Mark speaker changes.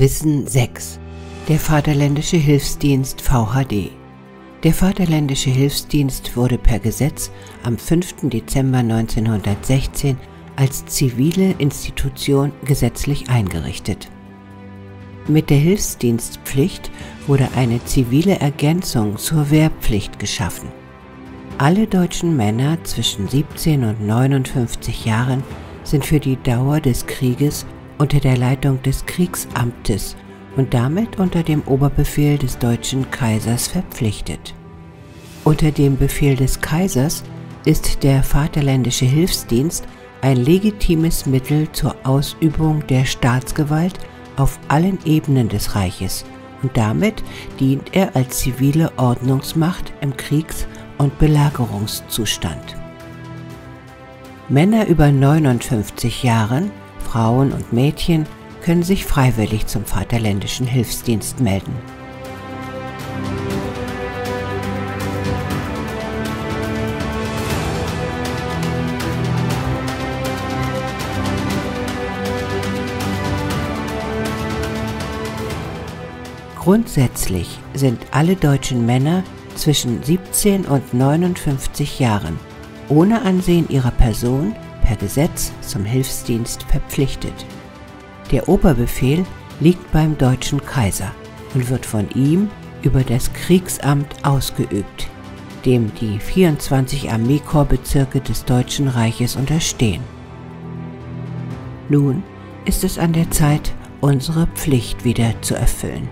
Speaker 1: Wissen 6 Der Vaterländische Hilfsdienst VHD Der Vaterländische Hilfsdienst wurde per Gesetz am 5. Dezember 1916 als zivile Institution gesetzlich eingerichtet. Mit der Hilfsdienstpflicht wurde eine zivile Ergänzung zur Wehrpflicht geschaffen. Alle deutschen Männer zwischen 17 und 59 Jahren sind für die Dauer des Krieges unter der Leitung des Kriegsamtes und damit unter dem Oberbefehl des deutschen Kaisers verpflichtet. Unter dem Befehl des Kaisers ist der Vaterländische Hilfsdienst ein legitimes Mittel zur Ausübung der Staatsgewalt auf allen Ebenen des Reiches und damit dient er als zivile Ordnungsmacht im Kriegs- und Belagerungszustand. Männer über 59 Jahren Frauen und Mädchen können sich freiwillig zum Vaterländischen Hilfsdienst melden. Grundsätzlich sind alle deutschen Männer zwischen 17 und 59 Jahren ohne Ansehen ihrer Person per Gesetz zum Hilfsdienst verpflichtet. Der Oberbefehl liegt beim deutschen Kaiser und wird von ihm über das Kriegsamt ausgeübt, dem die 24 Armeekorpsbezirke des Deutschen Reiches unterstehen. Nun ist es an der Zeit, unsere Pflicht wieder zu erfüllen.